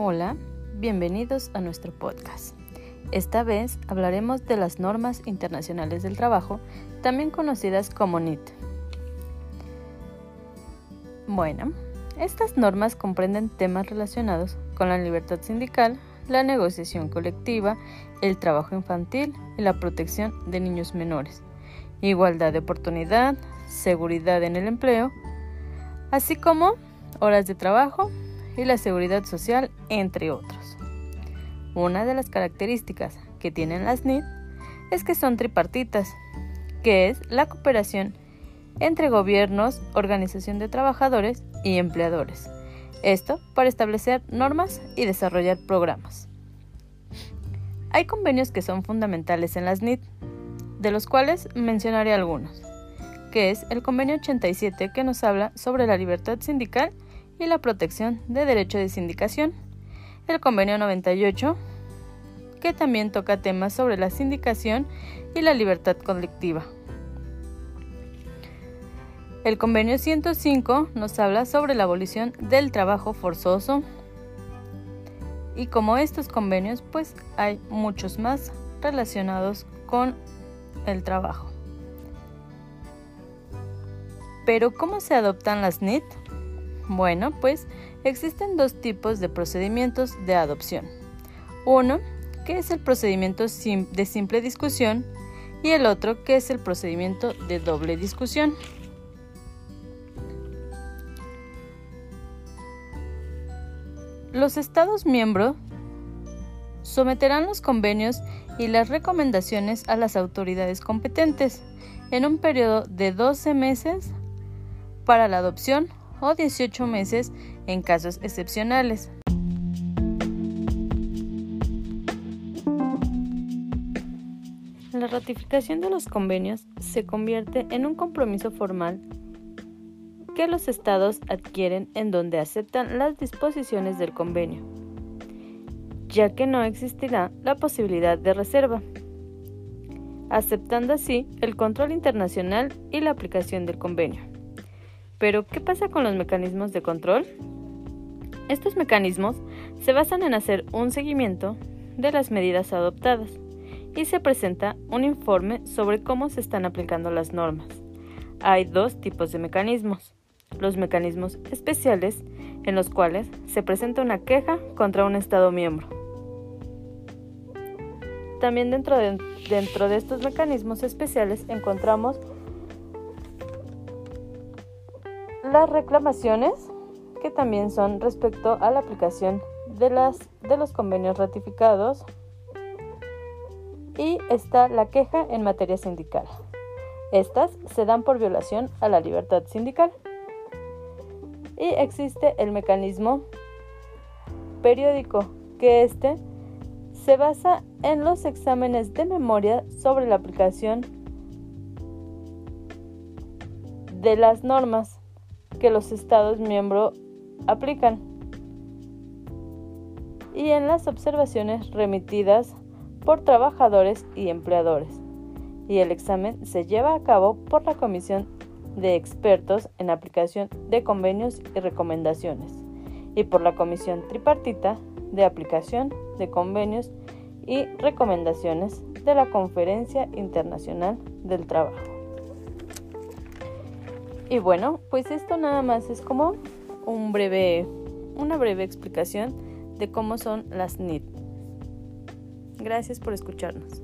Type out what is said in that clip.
Hola, bienvenidos a nuestro podcast. Esta vez hablaremos de las normas internacionales del trabajo, también conocidas como NIT. Bueno, estas normas comprenden temas relacionados con la libertad sindical, la negociación colectiva, el trabajo infantil y la protección de niños menores, igualdad de oportunidad, seguridad en el empleo, así como horas de trabajo y la seguridad social, entre otros. Una de las características que tienen las NIT es que son tripartitas, que es la cooperación entre gobiernos, organización de trabajadores y empleadores. Esto para establecer normas y desarrollar programas. Hay convenios que son fundamentales en las NIT, de los cuales mencionaré algunos, que es el convenio 87 que nos habla sobre la libertad sindical y la protección de derecho de sindicación, el convenio 98 que también toca temas sobre la sindicación y la libertad colectiva. El convenio 105 nos habla sobre la abolición del trabajo forzoso y como estos convenios pues hay muchos más relacionados con el trabajo. Pero ¿cómo se adoptan las NIT? Bueno, pues existen dos tipos de procedimientos de adopción. Uno, que es el procedimiento de simple discusión, y el otro, que es el procedimiento de doble discusión. Los Estados miembros someterán los convenios y las recomendaciones a las autoridades competentes en un periodo de 12 meses para la adopción o 18 meses en casos excepcionales. La ratificación de los convenios se convierte en un compromiso formal que los estados adquieren en donde aceptan las disposiciones del convenio, ya que no existirá la posibilidad de reserva, aceptando así el control internacional y la aplicación del convenio. Pero, ¿qué pasa con los mecanismos de control? Estos mecanismos se basan en hacer un seguimiento de las medidas adoptadas y se presenta un informe sobre cómo se están aplicando las normas. Hay dos tipos de mecanismos. Los mecanismos especiales, en los cuales se presenta una queja contra un Estado miembro. También dentro de, estos mecanismos especiales encontramos las reclamaciones, que también son respecto a la aplicación de, las, de los convenios ratificados, y está la queja en materia sindical. Estas se dan por violación a la libertad sindical. Y existe el mecanismo periódico, que este se basa en los exámenes de memoria sobre la aplicación de las normas que los Estados miembros aplican y en las observaciones remitidas por trabajadores y empleadores. Y el examen se lleva a cabo por la Comisión de Expertos en Aplicación de Convenios y Recomendaciones y por la Comisión Tripartita de Aplicación de Convenios y Recomendaciones de la Conferencia Internacional del Trabajo. Y bueno, pues esto nada más es como un breve, una breve explicación de cómo son las NIT. Gracias por escucharnos.